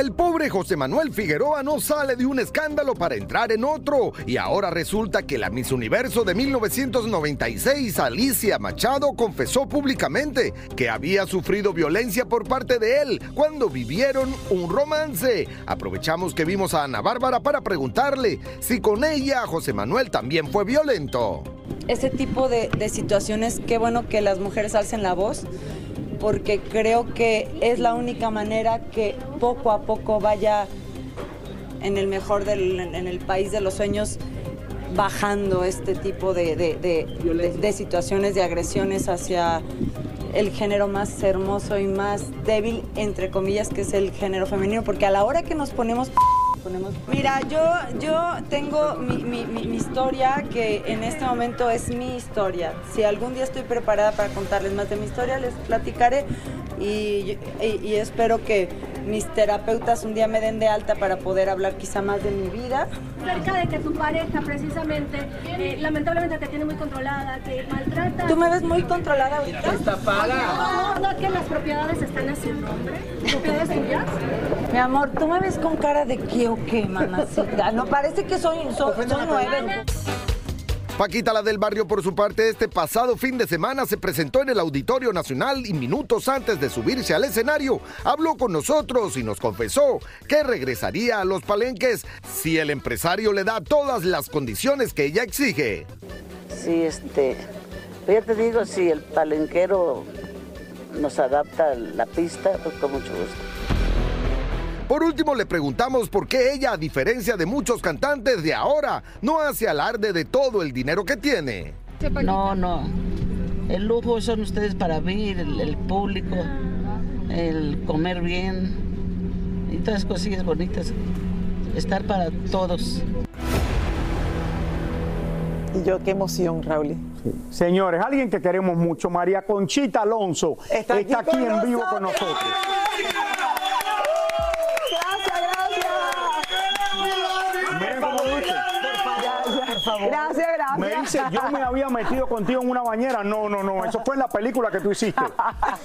El pobre José Manuel Figueroa no sale de un escándalo para entrar en otro y ahora resulta que la Miss Universo de 1996, Alicia Machado, confesó públicamente que había sufrido violencia por parte de él cuando vivieron un romance. Aprovechamos que vimos a Ana Bárbara para preguntarle si con ella José Manuel también fue violento. Ese tipo de, de situaciones, qué bueno que las mujeres alcen la voz porque creo que es la única manera que poco a poco vaya en el mejor del, en el país de los sueños bajando este tipo de, de, de, de situaciones de agresiones hacia el género más hermoso y más débil, entre comillas, que es el género femenino, porque a la hora que nos ponemos... ponemos Mira, yo, yo tengo mi, mi, mi, mi historia que en este momento es mi historia. Si algún día estoy preparada para contarles más de mi historia, les platicaré y, y, y espero que mis terapeutas un día me den de alta para poder hablar quizá más de mi vida. Cerca de que tu pareja precisamente, eh, lamentablemente te tiene muy controlada, que maltrata. ¿Tú me ves muy controlada ahorita? Está paga. No, no, que las propiedades están a su nombre. ¿Propiedades tuyas? Mi amor, ¿tú me ves con cara de qué o qué, mamacita? No, parece que soy, soy nueve. Paquita la del barrio por su parte este pasado fin de semana se presentó en el Auditorio Nacional y minutos antes de subirse al escenario habló con nosotros y nos confesó que regresaría a los palenques si el empresario le da todas las condiciones que ella exige. Sí, este, ya te digo, si el palenquero nos adapta la pista, pues con mucho gusto. Por último, le preguntamos por qué ella, a diferencia de muchos cantantes de ahora, no hace alarde de todo el dinero que tiene. No, no. El lujo son ustedes para mí, el, el público, el comer bien y todas cosillas bonitas. Estar para todos. Y yo qué emoción, Raúl. Señores, alguien que queremos mucho, María Conchita Alonso, está aquí, aquí en vivo con nosotros. Gracias, dice, yo me había metido contigo en una bañera. No, no, no. Eso fue en la película que tú hiciste.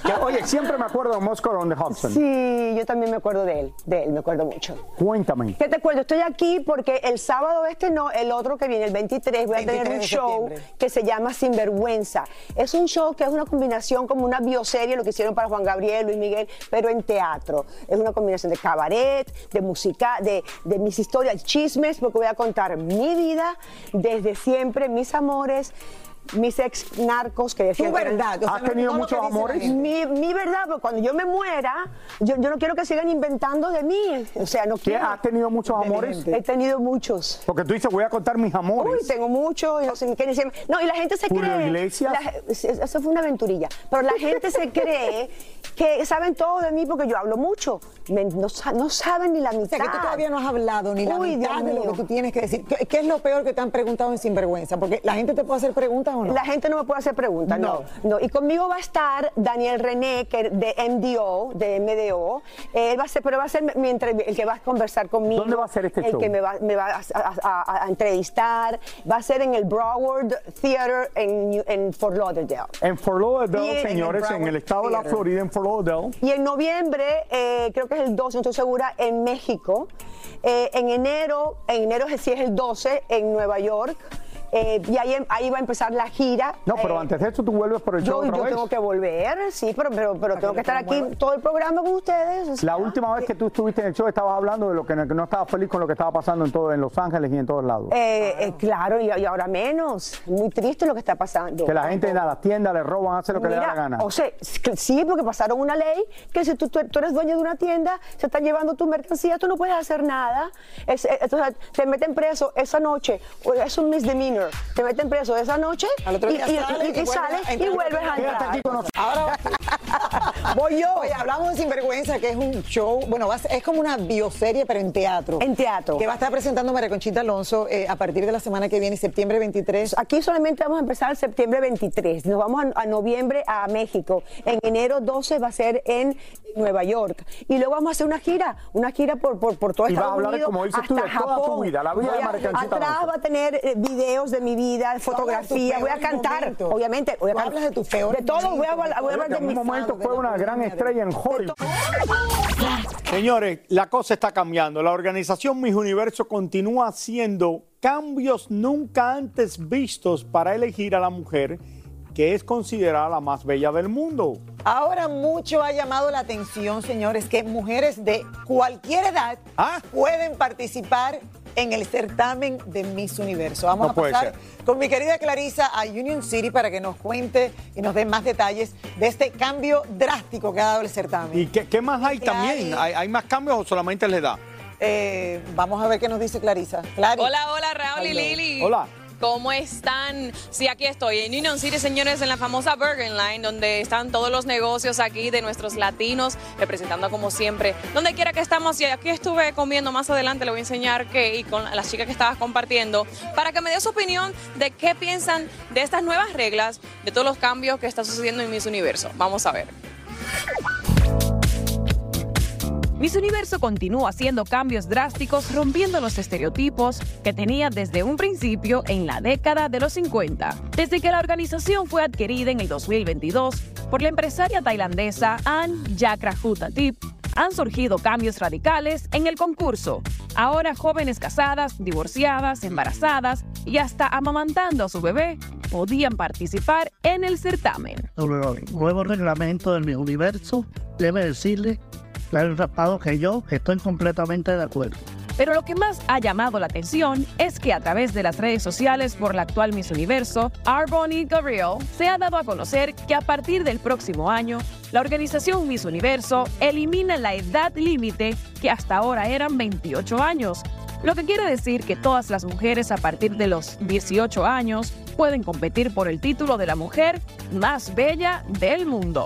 Que, oye, siempre me acuerdo de Moscow on the Hudson. Sí, yo también me acuerdo de él, de él, me acuerdo mucho. Cuéntame. ¿Qué te acuerdo? Estoy aquí porque el sábado este no, el otro que viene, el 23, voy a tener 23 un show septiembre. que se llama Sinvergüenza. Es un show que es una combinación como una bioserie, lo que hicieron para Juan Gabriel, Luis Miguel, pero en teatro. Es una combinación de cabaret, de música, de, de mis historias, chismes, porque voy a contar mi vida desde siempre, mis amores. Mis ex narcos que decían Tu que eran- verdad, o sea, ¿Has tenido muchos amores? Mi, mi verdad, porque cuando yo me muera, yo, yo no quiero que sigan inventando de mí. O sea, no ¿Qué, quiero. ¿Has tenido muchos amores? He tenido muchos. Porque tú dices, voy a contar mis amores. Uy, tengo muchos. y No, sé qué. No, y la gente se Julio cree. Iglesias. la- eso fue una aventurilla. Pero la gente se cree que saben todo de mí porque yo hablo mucho. Me- no, no saben ni la mitad. O sea, que tú todavía no has hablado ni la Uy, mitad Dios de lo que tú tienes que decir. ¿Qué, qué es lo peor que te han preguntado en Sinvergüenza? Porque la gente te puede hacer preguntas o no. La gente no me puede hacer preguntas, no. no. Y conmigo va a estar Daniel René, que de MDO, de MDO. Él va a ser, pero va a ser mi entrev- el que va a conversar conmigo. ¿Dónde va a ser este el show? que me va, me va a, a- a- a entrevistar. Va a ser en el Broward Theater en, en Fort Lauderdale. En Fort Lauderdale, Y en el señores, en, el estado de la Theater. Florida, en Fort Lauderdale. Y en noviembre, eh, creo que es el 12, no estoy segura, en México. Eh, en enero, en enero sí es el 12 en Nueva York. Eh, y ahí, ahí va a empezar la gira. No, pero Eh, antes de eso tú vuelves por el show yo, otra yo vez. tengo que volver, sí, pero, pero, pero tengo que estar aquí todo el programa con ustedes. o sea. La última vez que tú estuviste en el show estabas hablando de lo que no, que no estabas feliz con lo que estaba pasando en todo, en Los Ángeles y en todos lados. Eh, eh, claro, y, y ahora menos. Muy triste lo que está pasando. que la gente en las tiendas le roban, hace lo que le da la gana. O sea, sí, porque pasaron una ley que si tú, tú- tú eres dueño de una tienda, se están llevando tu mercancía, tú no puedes hacer nada. Es, te meten preso esa noche, es un misdemeanor. Te meten preso esa noche y, sales a y vuelves a entrar. Ahora voy yo. Oye, hablamos de Sinvergüenza, que es un show, bueno, va a es como una bioserie, pero en teatro. En teatro. Que va a estar presentando María Conchita Alonso eh, a partir de la semana que viene, septiembre 23. Aquí solamente vamos a empezar septiembre 23. Nos vamos a, a noviembre a México. En enero 12 va a ser en Nueva York. Y luego vamos a hacer una gira, una gira por, por, por todo Y vas a Estados hablar, Unidos como dices tú, de toda tu vida, la vida Voy de a- María Conchita Atrás Alonso. va a tener eh, videos de mi vida, fotografía. Voy a cantar, momentos. obviamente. Voy a hablas de tus peores De todo, voy a, voy a hablar de en mi un momento fue una gran estrella en Hollywood. Señores, la cosa está cambiando. La organización Mis Universo continúa haciendo cambios nunca antes vistos para elegir a la mujer que es considerada la más bella del mundo. Ahora mucho ha llamado la atención, señores, que mujeres de cualquier edad Ah. pueden participar en el certamen de Miss Universo. Vamos No a pasar con mi querida Clarisa a Union City para que nos cuente y nos dé más detalles de este cambio drástico que ha dado el certamen. ¿Y qué, qué más hay también? ¿Hay, hay más cambios o solamente les da? Eh, vamos a ver qué nos dice Clarisa. Clary. Hola, hola, Raúl y. Lili. Hola. ¿Cómo están? Sí, aquí estoy en Union City, señores, en la famosa Burger Line, donde están todos los negocios aquí de nuestros latinos, representando como siempre, donde quiera que estamos. Y aquí estuve comiendo más adelante, le voy a enseñar qué, y con las chicas que estabas compartiendo, para que me dé su opinión de qué piensan de estas nuevas reglas, de todos los cambios que está sucediendo en Miss Universo. Vamos a ver. Miss Universo continúa haciendo cambios drásticos, rompiendo los estereotipos que tenía desde un principio en la década de los 50. Desde que la organización fue adquirida en el 2022 por la empresaria tailandesa Ann Jakrahutatip, han surgido cambios radicales en el concurso. Ahora jóvenes casadas, divorciadas, embarazadas y hasta amamantando a su bebé podían participar en el certamen. nuevo reglamento del mi universo, debe decirle, claro rapado, que yo estoy completamente de acuerdo. Pero lo que más ha llamado la atención es que a través de las redes sociales por la actual Miss Universo, Arboni Gabriel, se ha dado a conocer que a partir del próximo año, la organización Miss Universo elimina la edad límite que hasta ahora eran 28 años. Lo que quiere decir que todas las mujeres a partir de los 18 años pueden competir por el título de la mujer más bella del mundo.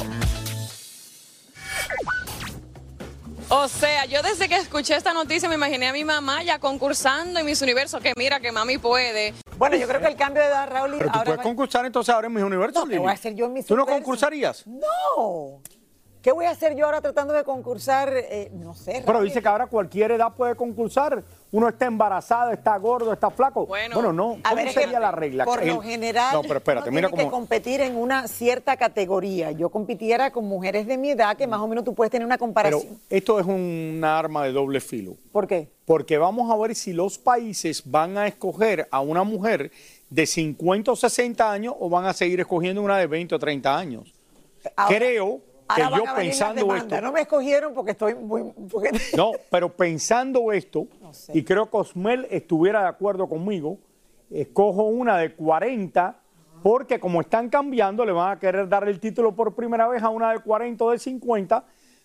O sea, yo desde que escuché esta noticia me imaginé a mi mamá ya concursando en Miss Universo, que mira que mami puede. Bueno, yo creo que el cambio de edad, Raúl, Pero tú ahora puedes va- concursar entonces ahora en mis universos, No, Lili. voy a hacer yo en Miss ¿Tú no Universo. concursarías? No. ¿Qué voy a hacer yo ahora tratando de concursar? Eh, no sé. Pero dice que ahora cualquier edad puede concursar. Uno está embarazado, está gordo, está flaco. Bueno, no. A ¿Cómo ver, es que sería la regla? Por lo general, No, pero espérate, uno mira tiene que competir en una cierta categoría. Yo compitiera con mujeres de mi edad, que más o menos tú puedes tener una Pero comparación. esto es un arma de doble filo. ¿Por qué? Porque vamos a ver si los países van a escoger a una mujer de 50 o 60 años o van a seguir escogiendo una de 20 o 30 años. Ahora- Creo que van yo a venir las pensando esto. No me escogieron porque estoy muy... porque- No, pero pensando esto, y creo que Osmel estuviera de acuerdo conmigo, escojo una de 40, porque como están cambiando, le van a querer dar el título por primera vez a una de 40 o de 50,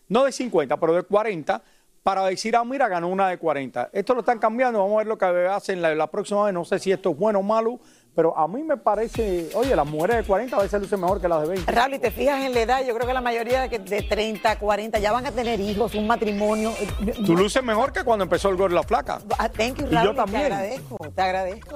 no de 50, pero de 40, para decir, ah, mira, ganó una de 40. Esto lo están cambiando, vamos a ver lo que hacen la, la próxima vez, no sé si esto es bueno o malo, pero a mí me parece, oye, las mujeres de 40 a veces lucen mejor que las de 20. Raúl, y te fijas en la edad, yo creo que la mayoría de, que- de 30, 40 ya van a tener hijos, un matrimonio. Tú luces mejor que cuando empezó el gordo y la flaca. Ah, Thank you, Y yo Raúl, también. te agradezco, te agradezco.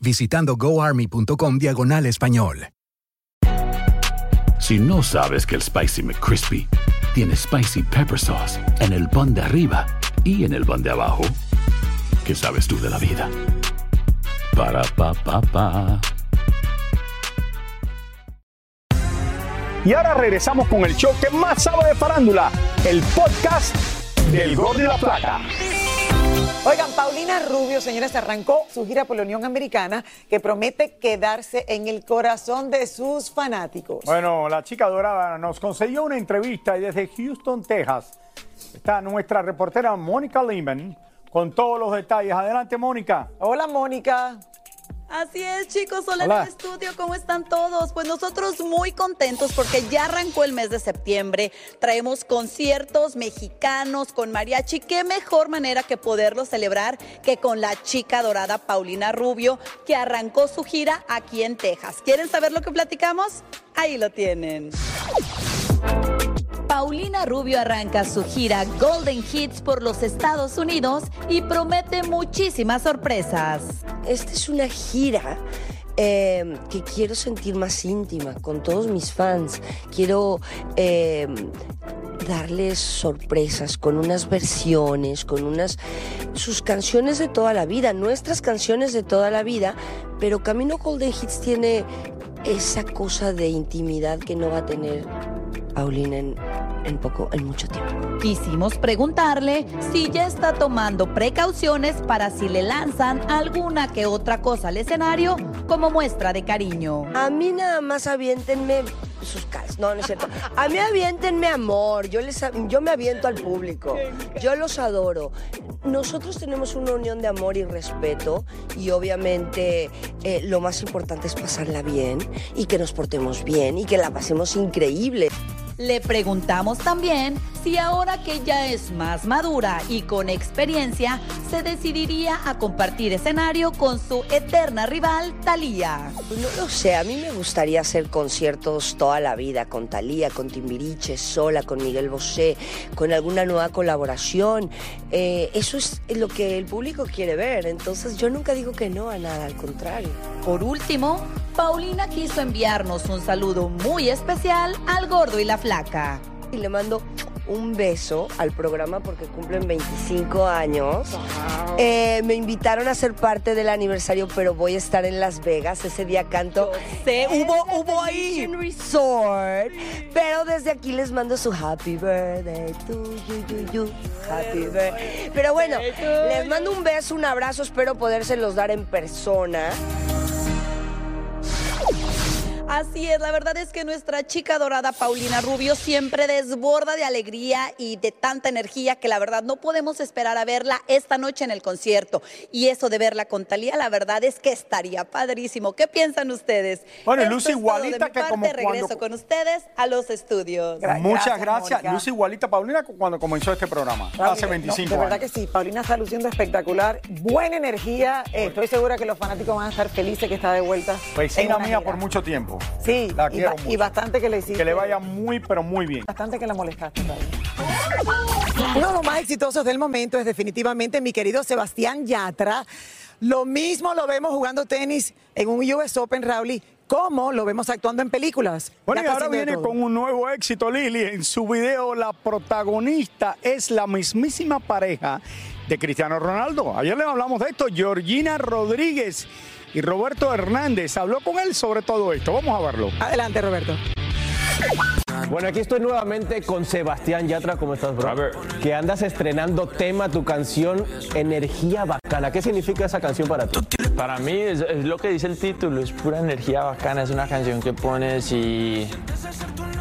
visitando goarmy.com diagonal español. Si no sabes que el Spicy McCrispy tiene Spicy Pepper Sauce en el pan de arriba y en el pan de abajo, ¿qué sabes tú de la vida? Para, pa, pa, pa. Y ahora regresamos con el show que más sabe de farándula, el podcast del Gordo y la Plata. Oigan, Paulina Rubio, señores, arrancó su gira por la Unión Americana que promete quedarse en el corazón de sus fanáticos. Bueno, la chica dorada nos concedió una entrevista y desde Houston, Texas, está nuestra reportera Mónica Lehman con todos los detalles. Adelante, Mónica. Hola, Mónica. Así es, chicos, hola, Hola. en el estudio, ¿cómo están todos? Pues nosotros muy contentos porque ya arrancó el mes de septiembre, traemos conciertos mexicanos con mariachi, qué mejor manera que poderlo celebrar que con la chica dorada Paulina Rubio, que arrancó su gira aquí en Texas. ¿Quieren saber lo que platicamos? Ahí lo tienen. Paulina Rubio arranca su gira Golden Hits por los Estados Unidos y promete muchísimas sorpresas. Esta es una gira eh, que quiero sentir más íntima con todos mis fans. Quiero eh, darles sorpresas con unas versiones, con unas sus canciones de toda la vida, nuestras canciones de toda la vida, pero Camino Golden Hits tiene esa cosa de intimidad que no va a tener Paulina en, en poco, en mucho tiempo. Quisimos preguntarle si ya está tomando precauciones para si le lanzan alguna que otra cosa al escenario como muestra de cariño. A mí nada más aviéntenme sus calzas. No, no es cierto. A mí aviéntenme amor. Yo, les, yo me aviento al público. Yo los adoro. Nosotros tenemos una unión de amor y respeto y obviamente eh, lo más importante es pasarla bien y que nos portemos bien y que la pasemos increíble. Le preguntamos también si ahora que ya es más madura y con experiencia, se decidiría a compartir escenario con su eterna rival, Thalía. Pues No lo sé, a mí me gustaría hacer conciertos toda la vida con Talía, con Timbiriche, sola, con Miguel Bosé, con alguna nueva colaboración. Eh, eso es lo que el público quiere ver, entonces yo nunca digo que no a nada, al contrario. Por último, Paulina quiso enviarnos un saludo muy especial al gordo y la flaca. Y le mando un beso al programa porque cumplen 25 años. Eh, me invitaron a ser parte del aniversario, pero voy a estar en Las Vegas. Ese día canto. sé, en hubo- hubo ahí. Resort. Pero desde aquí les mando su happy birthday to you, you, you. Happy birthday. Pero bueno, les mando un beso, un abrazo. Espero podérselos dar en persona. Así es, la verdad es que nuestra chica dorada Paulina Rubio siempre desborda de alegría y de tanta energía que la verdad no podemos esperar a verla esta noche en el concierto. Y eso de verla con Talía, la verdad es que estaría padrísimo. ¿Qué piensan ustedes? Bueno, Esto es todo igualita de mi que parte, como cuando- regreso con ustedes a los estudios. Muchas gracias. Luce igualita Paulina cuando comenzó este programa, hace 25 No, de verdad años. que sí, Paulina está luciendo espectacular, buena energía, eh, estoy segura que los fanáticos van a estar felices que está de vuelta. Vecina una mía gira. por mucho tiempo. Sí, La y, quiero ba- y mucho. bastante que le hiciste. Que le vaya muy, pero muy bien. Bastante que la molestaste. Paulina. Uno de los más exitosos del momento es definitivamente mi querido Sebastián Yatra. Lo mismo lo vemos jugando tenis en un US Open, Raúl, como lo vemos actuando en películas. Bueno, y ahora viene con un nuevo éxito, Lili. En su video, la protagonista es la mismísima pareja de Cristiano Ronaldo. Ayer le hablamos de esto, Georgina Rodríguez y Roberto Hernández. Habló con él sobre todo esto. Vamos a verlo. Adelante, Roberto. Bueno, aquí estoy nuevamente con Sebastián Yatra. ¿Cómo estás, bro? Que andas estrenando tema, tu canción Energía Bacana. ¿Qué significa esa canción para ti? Para mí es, es lo que dice el título, es pura energía bacana, es una canción que pones y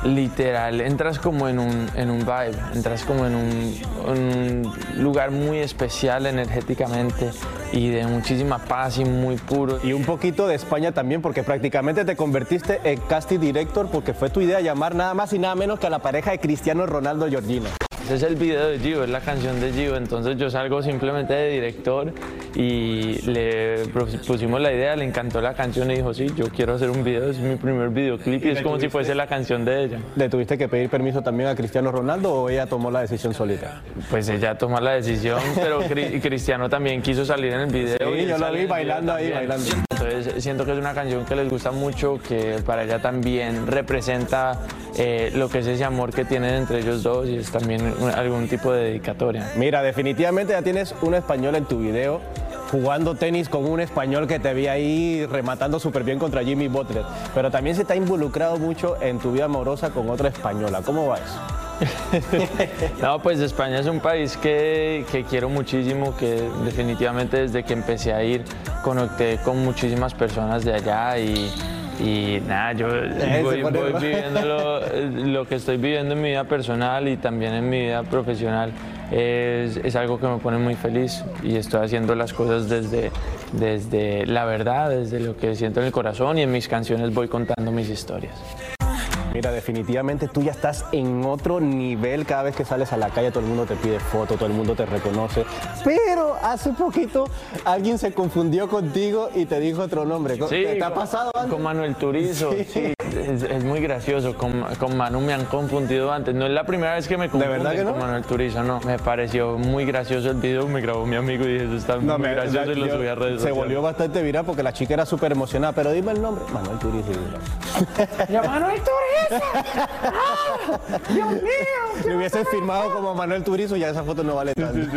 literal, entras como en un, en un vibe, entras como en un, un lugar muy especial energéticamente y de muchísima paz y muy puro. Y un poquito de España también, porque prácticamente te convertiste en casting director porque fue tu idea llamar nada más y nada menos que a la pareja de Cristiano Ronaldo Georgina. Es el video de Gio, es la canción de Gio, entonces yo salgo simplemente de director y le pusimos la idea, le encantó la canción y dijo, sí, yo quiero hacer un video, es mi primer videoclip y es como si fuese la canción de ella. ¿Le tuviste que pedir permiso también a Cristiano Ronaldo o ella tomó la decisión solita? Pues ella tomó la decisión, pero Cri- Cristiano también quiso salir en el video. Sí, y yo lo vi bailando ahí, bailando. Entonces siento que es una canción que les gusta mucho, que para ella también representa eh, lo que es ese amor que tienen entre ellos dos y es también algún tipo de dedicatoria. Mira, definitivamente ya tienes un español en tu video jugando tenis con un español que te vi ahí rematando súper bien contra Jimmy Butler. Pero también se te ha involucrado mucho en tu vida amorosa con otra española. ¿Cómo va eso? No, pues España es un país que, que quiero muchísimo, que definitivamente desde que empecé a ir conecté con muchísimas personas de allá y, y nada, yo voy, viviendo lo, lo que estoy viviendo en mi vida personal y también en mi vida profesional. Es, es algo que me pone muy feliz y estoy haciendo las cosas desde, desde la verdad, desde lo que siento en el corazón y en mis canciones voy contando mis historias. Mira, definitivamente tú ya estás en otro nivel. Cada vez que sales a la calle todo el mundo te pide foto, todo el mundo te reconoce. Pero hace poquito alguien se confundió contigo y te dijo otro nombre. Sí, ¿Te, te ha pasado antes? Con Manuel Turizo, sí. Es, es muy gracioso. Con, con Manu me han confundido antes. No es la primera vez que me confunden verdad que no? con Manuel Turizo, no. Me pareció muy gracioso el video. Me grabó mi amigo y dije, eso está No, muy me- gracioso y lo subí a redes Se sociales. volvió bastante viral porque la chica era súper emocionada. Pero dime el nombre. Manuel Turizo. ¡Ya Manuel Turizo! ¡Ah! ¡Dios mío! Le hubiese firmado como Manuel Turizo y ya esa foto no vale tanto.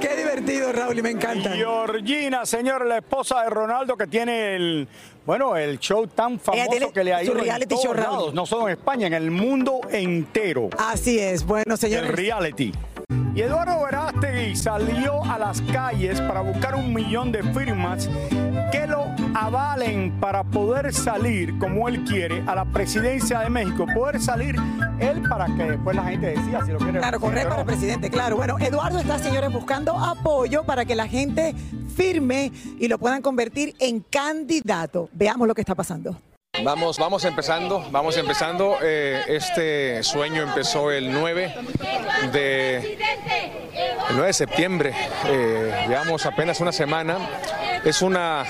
Qué divertido, Raúl, y me encanta. Georgina, señor, la esposa de Ronaldo que tiene el, bueno, el show tan famoso que le ha ido en reality todos show, Raúl. lados, no solo en España, en el mundo entero. Así es, bueno, El señores. reality. Y Eduardo Verástegui salió a las calles para buscar un millón de firmas que lo avalen para poder salir, como él quiere, a la presidencia de México. Poder salir él para que después la gente decida si lo quiere. Claro, correr para presidente, claro. Bueno, Eduardo está, señores, buscando apoyo para que la gente firme y lo puedan convertir en candidato. Veamos lo que está pasando. Vamos, vamos empezando, vamos empezando. Eh, este sueño empezó el 9 de, el 9 de septiembre. Eh, llevamos apenas una semana. Es una,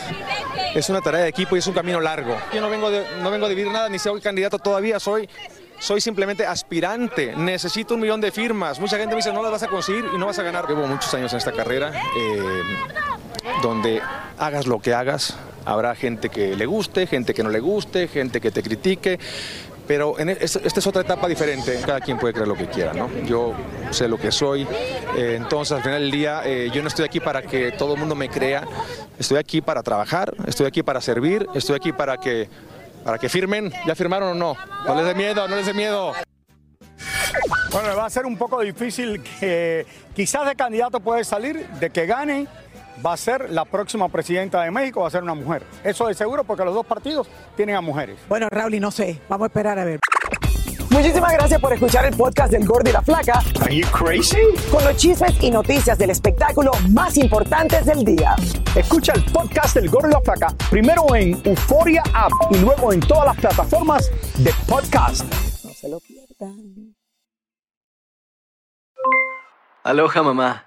es una tarea de equipo y es un camino largo. Yo no vengo de, no vengo de vivir nada, ni soy candidato todavía, soy, soy simplemente aspirante. Necesito un millón de firmas. Mucha gente me dice, no las vas a conseguir y no vas a ganar. Llevo muchos años en esta carrera. eh, donde hagas lo que hagas, habrá gente que le guste, gente que no le guste, gente que te critique, Pero e, esta es otra etapa diferente, cada quien puede creer lo que quiera, ¿no? Yo sé lo que soy, eh, entonces al final del día eh, yo no estoy aquí para que todo el mundo me crea, estoy aquí para trabajar, estoy aquí para servir, estoy aquí para que, para que firmen, ¿ya firmaron o no? No les dé miedo, no les dé miedo. Bueno, va a ser un poco difícil que quizás de candidato puede salir, de que gane, va a ser la próxima presidenta de México, va a ser una mujer. Eso de seguro porque los dos partidos tienen a mujeres. Bueno, Raúl, y no sé, vamos a esperar a ver. Muchísimas gracias por escuchar el podcast del Gordo y la Flaca. Are you crazy? Con los chismes y noticias del espectáculo más importantes del día. Escucha el podcast del Gordo y la Flaca primero en Euforia App y luego en todas las plataformas de podcast. No se lo pierdan. Aloha mamá,